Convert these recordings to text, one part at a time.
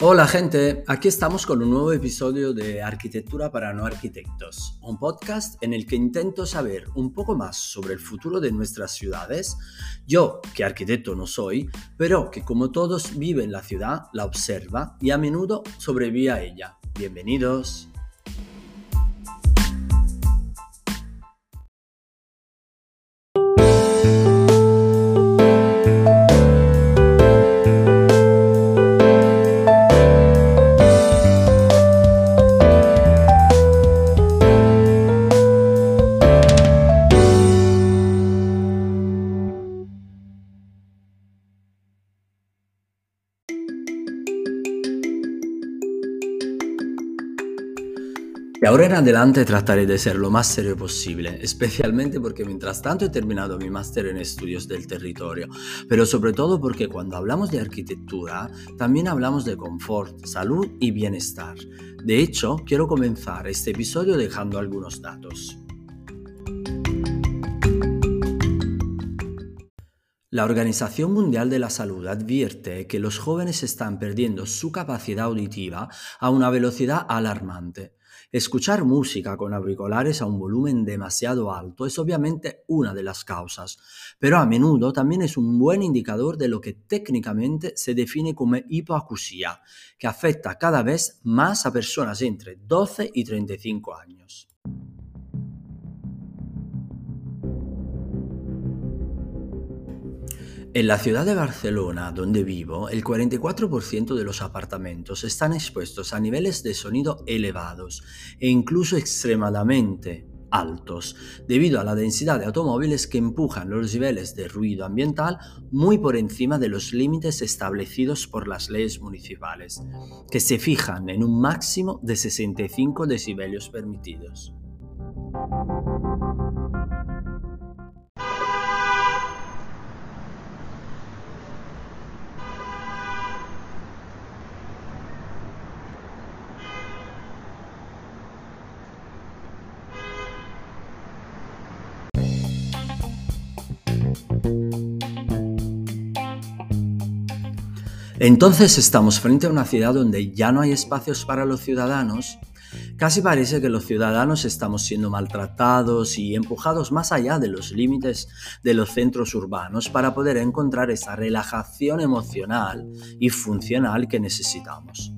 Hola gente, aquí estamos con un nuevo episodio de Arquitectura para no arquitectos, un podcast en el que intento saber un poco más sobre el futuro de nuestras ciudades. Yo, que arquitecto no soy, pero que como todos vive en la ciudad, la observa y a menudo sobrevive a ella. Bienvenidos. Ahora en adelante trataré de ser lo más serio posible, especialmente porque mientras tanto he terminado mi máster en estudios del territorio, pero sobre todo porque cuando hablamos de arquitectura también hablamos de confort, salud y bienestar. De hecho, quiero comenzar este episodio dejando algunos datos. La Organización Mundial de la Salud advierte que los jóvenes están perdiendo su capacidad auditiva a una velocidad alarmante. Escuchar música con auriculares a un volumen demasiado alto es obviamente una de las causas, pero a menudo también es un buen indicador de lo que técnicamente se define como hipoacusía, que afecta cada vez más a personas entre 12 y 35 años. En la ciudad de Barcelona, donde vivo, el 44% de los apartamentos están expuestos a niveles de sonido elevados e incluso extremadamente altos, debido a la densidad de automóviles que empujan los niveles de ruido ambiental muy por encima de los límites establecidos por las leyes municipales, que se fijan en un máximo de 65 decibelios permitidos. Entonces estamos frente a una ciudad donde ya no hay espacios para los ciudadanos. Casi parece que los ciudadanos estamos siendo maltratados y empujados más allá de los límites de los centros urbanos para poder encontrar esa relajación emocional y funcional que necesitamos.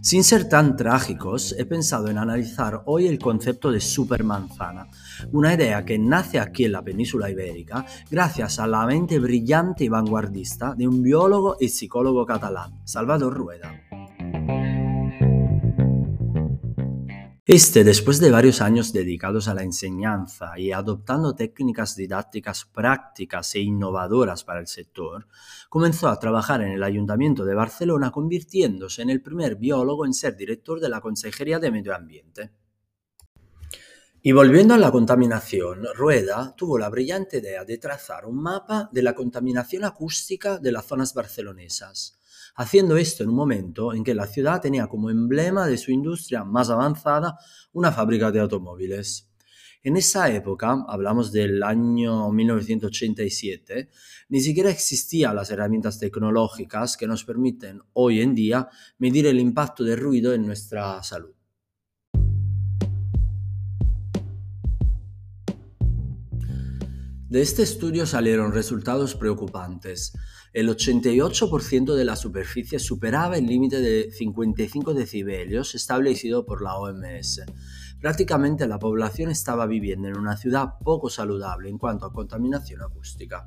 Sin ser tan trágicos, he pensado en analizar hoy el concepto de supermanzana, una idea que nace aquí en la península ibérica gracias a la mente brillante y vanguardista de un biólogo y psicólogo catalán, Salvador Rueda. Este, después de varios años dedicados a la enseñanza y adoptando técnicas didácticas prácticas e innovadoras para el sector, comenzó a trabajar en el Ayuntamiento de Barcelona convirtiéndose en el primer biólogo en ser director de la Consejería de Medio Ambiente. Y volviendo a la contaminación, Rueda tuvo la brillante idea de trazar un mapa de la contaminación acústica de las zonas barcelonesas haciendo esto en un momento en que la ciudad tenía como emblema de su industria más avanzada una fábrica de automóviles. En esa época, hablamos del año 1987, ni siquiera existían las herramientas tecnológicas que nos permiten hoy en día medir el impacto del ruido en nuestra salud. De este estudio salieron resultados preocupantes. El 88% de la superficie superaba el límite de 55 decibelios establecido por la OMS. Prácticamente la población estaba viviendo en una ciudad poco saludable en cuanto a contaminación acústica.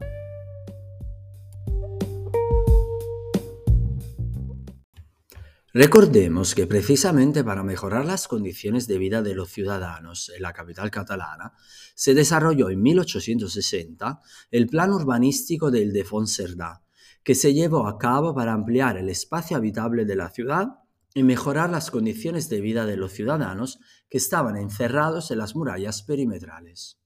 Recordemos que precisamente para mejorar las condiciones de vida de los ciudadanos en la capital catalana, se desarrolló en 1860 el Plan Urbanístico del de Cerdá, que se llevó a cabo para ampliar el espacio habitable de la ciudad y mejorar las condiciones de vida de los ciudadanos que estaban encerrados en las murallas perimetrales.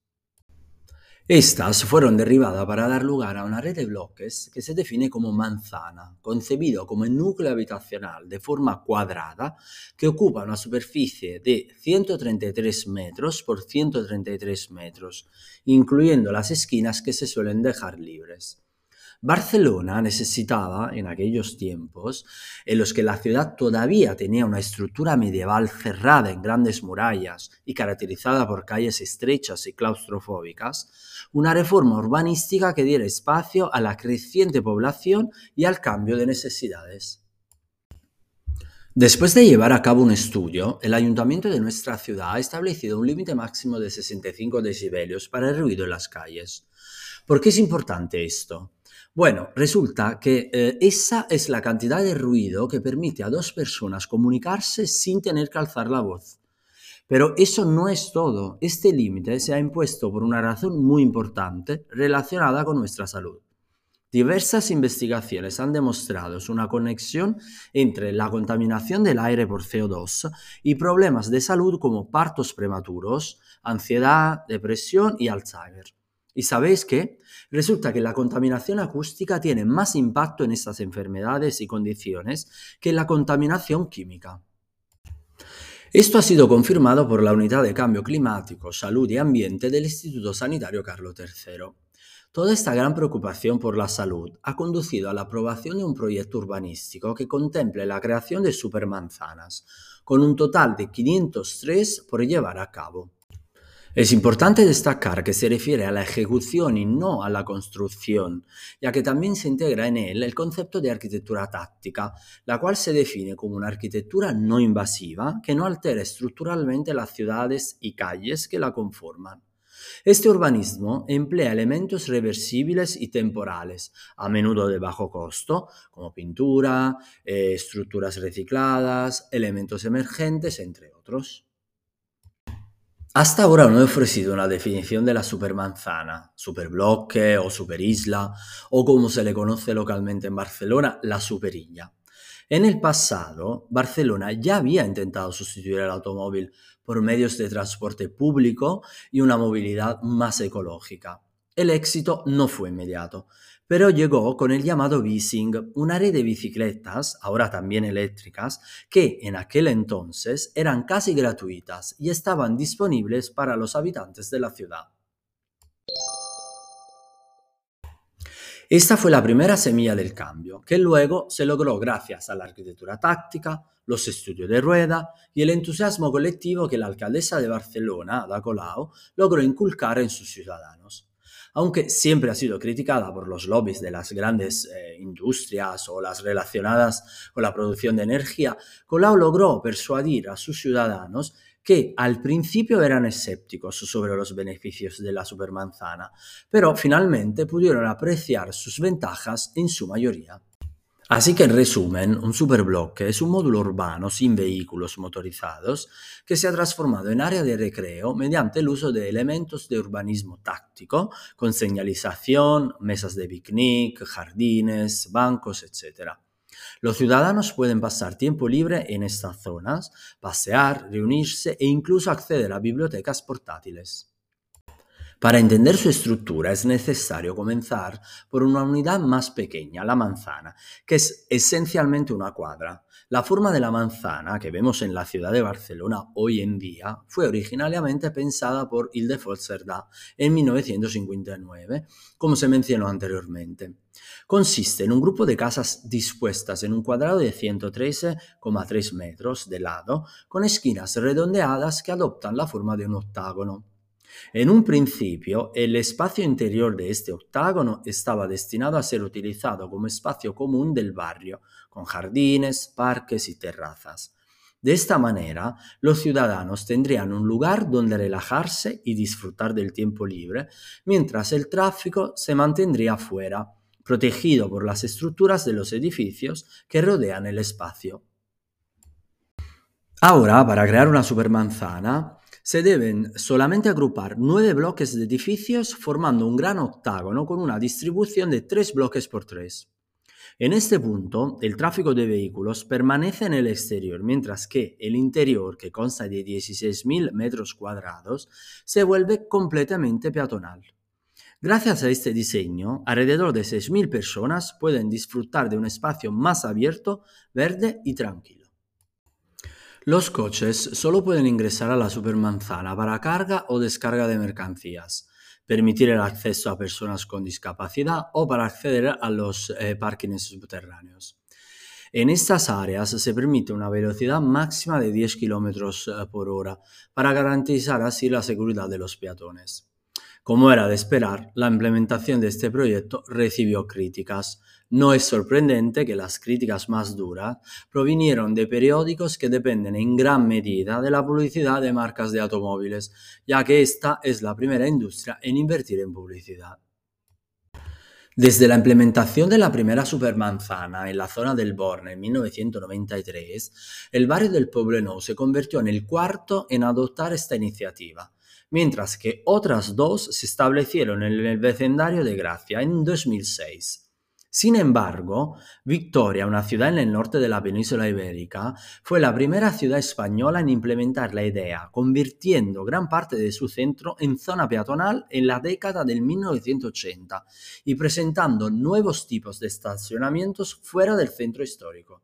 Estas fueron derribadas para dar lugar a una red de bloques que se define como manzana, concebido como núcleo habitacional de forma cuadrada que ocupa una superficie de 133 metros por 133 metros, incluyendo las esquinas que se suelen dejar libres. Barcelona necesitaba, en aquellos tiempos, en los que la ciudad todavía tenía una estructura medieval cerrada en grandes murallas y caracterizada por calles estrechas y claustrofóbicas, una reforma urbanística que diera espacio a la creciente población y al cambio de necesidades. Después de llevar a cabo un estudio, el ayuntamiento de nuestra ciudad ha establecido un límite máximo de 65 decibelios para el ruido en las calles. ¿Por qué es importante esto? Bueno, resulta que eh, esa es la cantidad de ruido que permite a dos personas comunicarse sin tener que alzar la voz. Pero eso no es todo. Este límite se ha impuesto por una razón muy importante relacionada con nuestra salud. Diversas investigaciones han demostrado una conexión entre la contaminación del aire por CO2 y problemas de salud como partos prematuros, ansiedad, depresión y Alzheimer. ¿Y sabéis qué? Resulta que la contaminación acústica tiene más impacto en estas enfermedades y condiciones que la contaminación química. Esto ha sido confirmado por la Unidad de Cambio Climático, Salud y Ambiente del Instituto Sanitario Carlos III. Toda esta gran preocupación por la salud ha conducido a la aprobación de un proyecto urbanístico que contemple la creación de supermanzanas, con un total de 503 por llevar a cabo. Es importante destacar que se refiere a la ejecución y no a la construcción, ya que también se integra en él el concepto de arquitectura táctica, la cual se define como una arquitectura no invasiva que no altera estructuralmente las ciudades y calles que la conforman. Este urbanismo emplea elementos reversibles y temporales, a menudo de bajo costo, como pintura, eh, estructuras recicladas, elementos emergentes, entre otros. Hasta ahora no he ofrecido una definición de la supermanzana, superbloque o superisla, o como se le conoce localmente en Barcelona, la superilla. En el pasado, Barcelona ya había intentado sustituir el automóvil por medios de transporte público y una movilidad más ecológica. El éxito no fue inmediato, pero llegó con el llamado Bising, una red de bicicletas, ahora también eléctricas, que en aquel entonces eran casi gratuitas y estaban disponibles para los habitantes de la ciudad. Esta fue la primera semilla del cambio, que luego se logró gracias a la arquitectura táctica, los estudios de rueda y el entusiasmo colectivo que la alcaldesa de Barcelona, Ada logró inculcar en sus ciudadanos aunque siempre ha sido criticada por los lobbies de las grandes eh, industrias o las relacionadas con la producción de energía, Colau logró persuadir a sus ciudadanos que al principio eran escépticos sobre los beneficios de la supermanzana, pero finalmente pudieron apreciar sus ventajas en su mayoría. Así que en resumen, un superbloque es un módulo urbano sin vehículos motorizados que se ha transformado en área de recreo mediante el uso de elementos de urbanismo táctico, con señalización, mesas de picnic, jardines, bancos, etc. Los ciudadanos pueden pasar tiempo libre en estas zonas, pasear, reunirse e incluso acceder a bibliotecas portátiles. Para entender su estructura es necesario comenzar por una unidad más pequeña, la manzana, que es esencialmente una cuadra. La forma de la manzana que vemos en la ciudad de Barcelona hoy en día fue originariamente pensada por Ildefonso Cerdá en 1959, como se mencionó anteriormente. Consiste en un grupo de casas dispuestas en un cuadrado de 113,3 metros de lado, con esquinas redondeadas que adoptan la forma de un octágono. En un principio, el espacio interior de este octágono estaba destinado a ser utilizado como espacio común del barrio, con jardines, parques y terrazas. De esta manera, los ciudadanos tendrían un lugar donde relajarse y disfrutar del tiempo libre, mientras el tráfico se mantendría fuera, protegido por las estructuras de los edificios que rodean el espacio. Ahora, para crear una supermanzana, se deben solamente agrupar nueve bloques de edificios formando un gran octágono con una distribución de tres bloques por tres. En este punto, el tráfico de vehículos permanece en el exterior, mientras que el interior, que consta de 16.000 metros cuadrados, se vuelve completamente peatonal. Gracias a este diseño, alrededor de 6.000 personas pueden disfrutar de un espacio más abierto, verde y tranquilo. Los coches solo pueden ingresar a la supermanzana para carga o descarga de mercancías, permitir el acceso a personas con discapacidad o para acceder a los eh, parkings subterráneos. En estas áreas se permite una velocidad máxima de 10 km eh, por hora para garantizar así la seguridad de los peatones. Como era de esperar, la implementación de este proyecto recibió críticas. No es sorprendente que las críticas más duras provinieron de periódicos que dependen en gran medida de la publicidad de marcas de automóviles, ya que esta es la primera industria en invertir en publicidad. Desde la implementación de la primera supermanzana en la zona del Borne en 1993, el barrio del Poblenou se convirtió en el cuarto en adoptar esta iniciativa mientras que otras dos se establecieron en el vecindario de Gracia en 2006. Sin embargo, Victoria, una ciudad en el norte de la península ibérica, fue la primera ciudad española en implementar la idea, convirtiendo gran parte de su centro en zona peatonal en la década del 1980 y presentando nuevos tipos de estacionamientos fuera del centro histórico.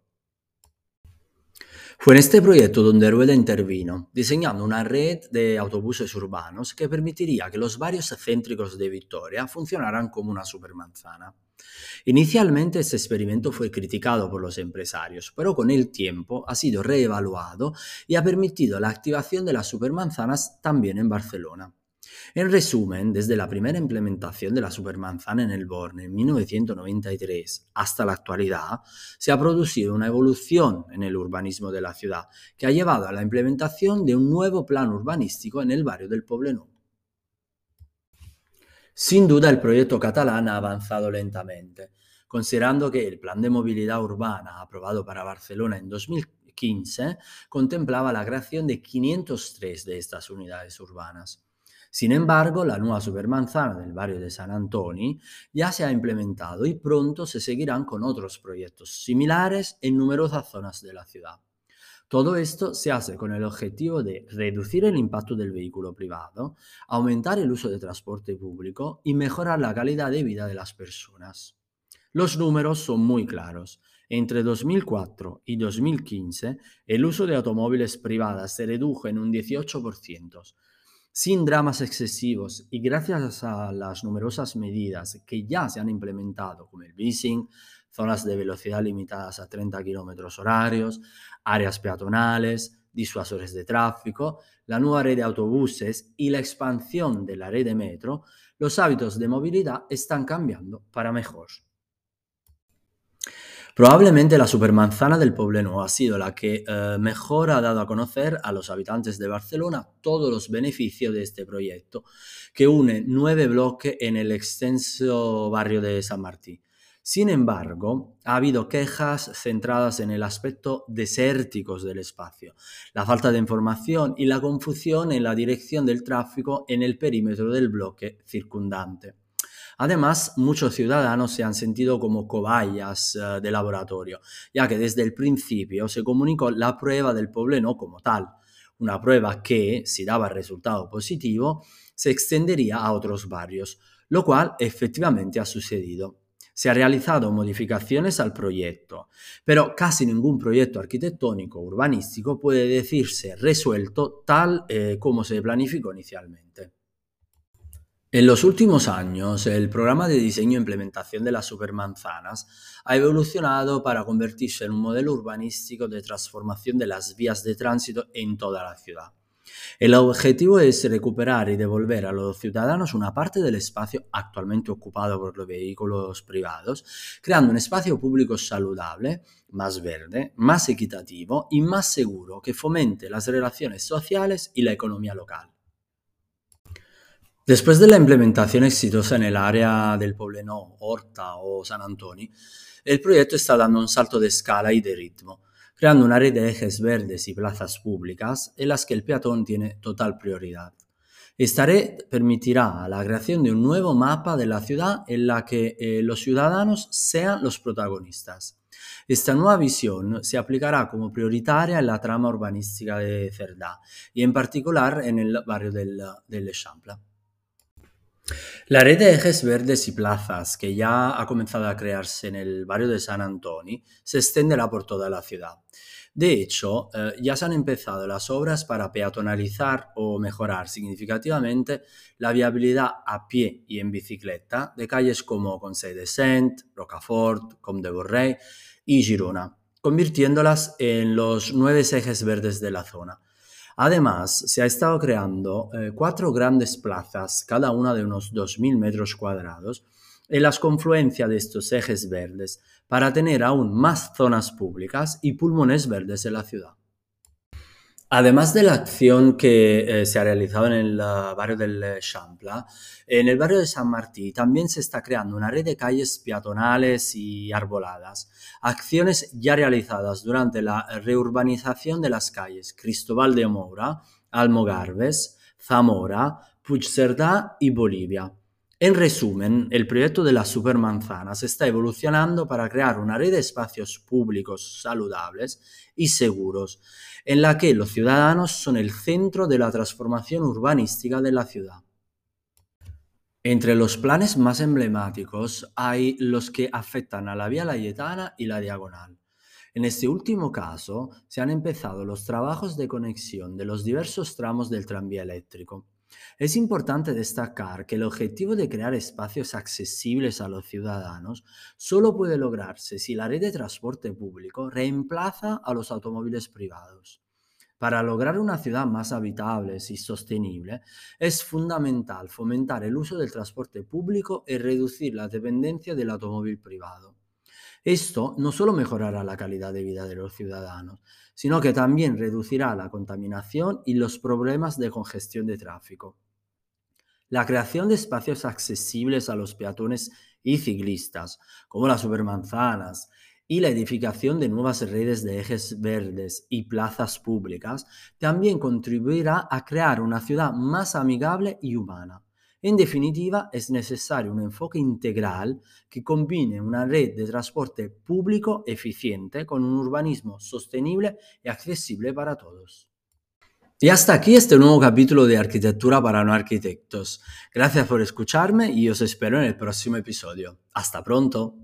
Fue en este proyecto donde Rueda intervino, diseñando una red de autobuses urbanos que permitiría que los barrios céntricos de Victoria funcionaran como una supermanzana. Inicialmente este experimento fue criticado por los empresarios, pero con el tiempo ha sido reevaluado y ha permitido la activación de las supermanzanas también en Barcelona. En resumen, desde la primera implementación de la supermanzana en el Borne en 1993 hasta la actualidad, se ha producido una evolución en el urbanismo de la ciudad que ha llevado a la implementación de un nuevo plan urbanístico en el barrio del Poblenou. Sin duda el proyecto catalán ha avanzado lentamente, considerando que el plan de movilidad urbana aprobado para Barcelona en 2015 contemplaba la creación de 503 de estas unidades urbanas. Sin embargo, la nueva supermanzana del barrio de San Antonio ya se ha implementado y pronto se seguirán con otros proyectos similares en numerosas zonas de la ciudad. Todo esto se hace con el objetivo de reducir el impacto del vehículo privado, aumentar el uso de transporte público y mejorar la calidad de vida de las personas. Los números son muy claros. Entre 2004 y 2015, el uso de automóviles privadas se redujo en un 18%, sin dramas excesivos y gracias a las numerosas medidas que ya se han implementado, como el leasing, zonas de velocidad limitadas a 30 km horarios, áreas peatonales, disuasores de tráfico, la nueva red de autobuses y la expansión de la red de metro, los hábitos de movilidad están cambiando para mejor. Probablemente la supermanzana del Poblenou ha sido la que eh, mejor ha dado a conocer a los habitantes de Barcelona todos los beneficios de este proyecto, que une nueve bloques en el extenso barrio de San Martín. Sin embargo, ha habido quejas centradas en el aspecto desérticos del espacio, la falta de información y la confusión en la dirección del tráfico en el perímetro del bloque circundante. Además, muchos ciudadanos se han sentido como cobayas uh, de laboratorio, ya que desde el principio se comunicó la prueba del pobleno como tal, una prueba que, si daba resultado positivo, se extendería a otros barrios, lo cual efectivamente ha sucedido. Se han realizado modificaciones al proyecto, pero casi ningún proyecto arquitectónico urbanístico puede decirse resuelto tal eh, como se planificó inicialmente. En los últimos años, el programa de diseño e implementación de las supermanzanas ha evolucionado para convertirse en un modelo urbanístico de transformación de las vías de tránsito en toda la ciudad. El objetivo es recuperar y devolver a los ciudadanos una parte del espacio actualmente ocupado por los vehículos privados, creando un espacio público saludable, más verde, más equitativo y más seguro que fomente las relaciones sociales y la economía local. Después de la implementación exitosa en el área del Poblenou, Horta o San Antonio, el proyecto está dando un salto de escala y de ritmo, creando una red de ejes verdes y plazas públicas en las que el peatón tiene total prioridad. Esta red permitirá la creación de un nuevo mapa de la ciudad en la que eh, los ciudadanos sean los protagonistas. Esta nueva visión se aplicará como prioritaria en la trama urbanística de Cerdá y en particular en el barrio del, del Champla. La red de ejes verdes y plazas que ya ha comenzado a crearse en el barrio de San Antonio se extenderá por toda la ciudad. De hecho, eh, ya se han empezado las obras para peatonalizar o mejorar significativamente la viabilidad a pie y en bicicleta de calles como Conseil de Saint, Rocafort, Comte de Borrell y Girona, convirtiéndolas en los nueve ejes verdes de la zona. Además, se ha estado creando eh, cuatro grandes plazas, cada una de unos 2.000 metros cuadrados, en las confluencias de estos ejes verdes, para tener aún más zonas públicas y pulmones verdes en la ciudad. Además de la acción que eh, se ha realizado en el barrio del eh, Champla, en el barrio de San Martí también se está creando una red de calles peatonales y arboladas, acciones ya realizadas durante la reurbanización de las calles Cristóbal de Moura, Almogarves, Zamora, Puigcerdá y Bolivia. En resumen, el proyecto de la supermanzana está evolucionando para crear una red de espacios públicos saludables y seguros, en la que los ciudadanos son el centro de la transformación urbanística de la ciudad. Entre los planes más emblemáticos hay los que afectan a la Vía Layetana y la Diagonal. En este último caso, se han empezado los trabajos de conexión de los diversos tramos del tranvía eléctrico. Es importante destacar que el objetivo de crear espacios accesibles a los ciudadanos solo puede lograrse si la red de transporte público reemplaza a los automóviles privados. Para lograr una ciudad más habitable y sostenible, es fundamental fomentar el uso del transporte público y reducir la dependencia del automóvil privado. Esto no solo mejorará la calidad de vida de los ciudadanos, sino que también reducirá la contaminación y los problemas de congestión de tráfico. La creación de espacios accesibles a los peatones y ciclistas, como las supermanzanas, y la edificación de nuevas redes de ejes verdes y plazas públicas también contribuirá a crear una ciudad más amigable y humana. En definitiva, es necesario un enfoque integral que combine una red de transporte público eficiente con un urbanismo sostenible y accesible para todos. Y hasta aquí este nuevo capítulo de Arquitectura para no arquitectos. Gracias por escucharme y os espero en el próximo episodio. Hasta pronto.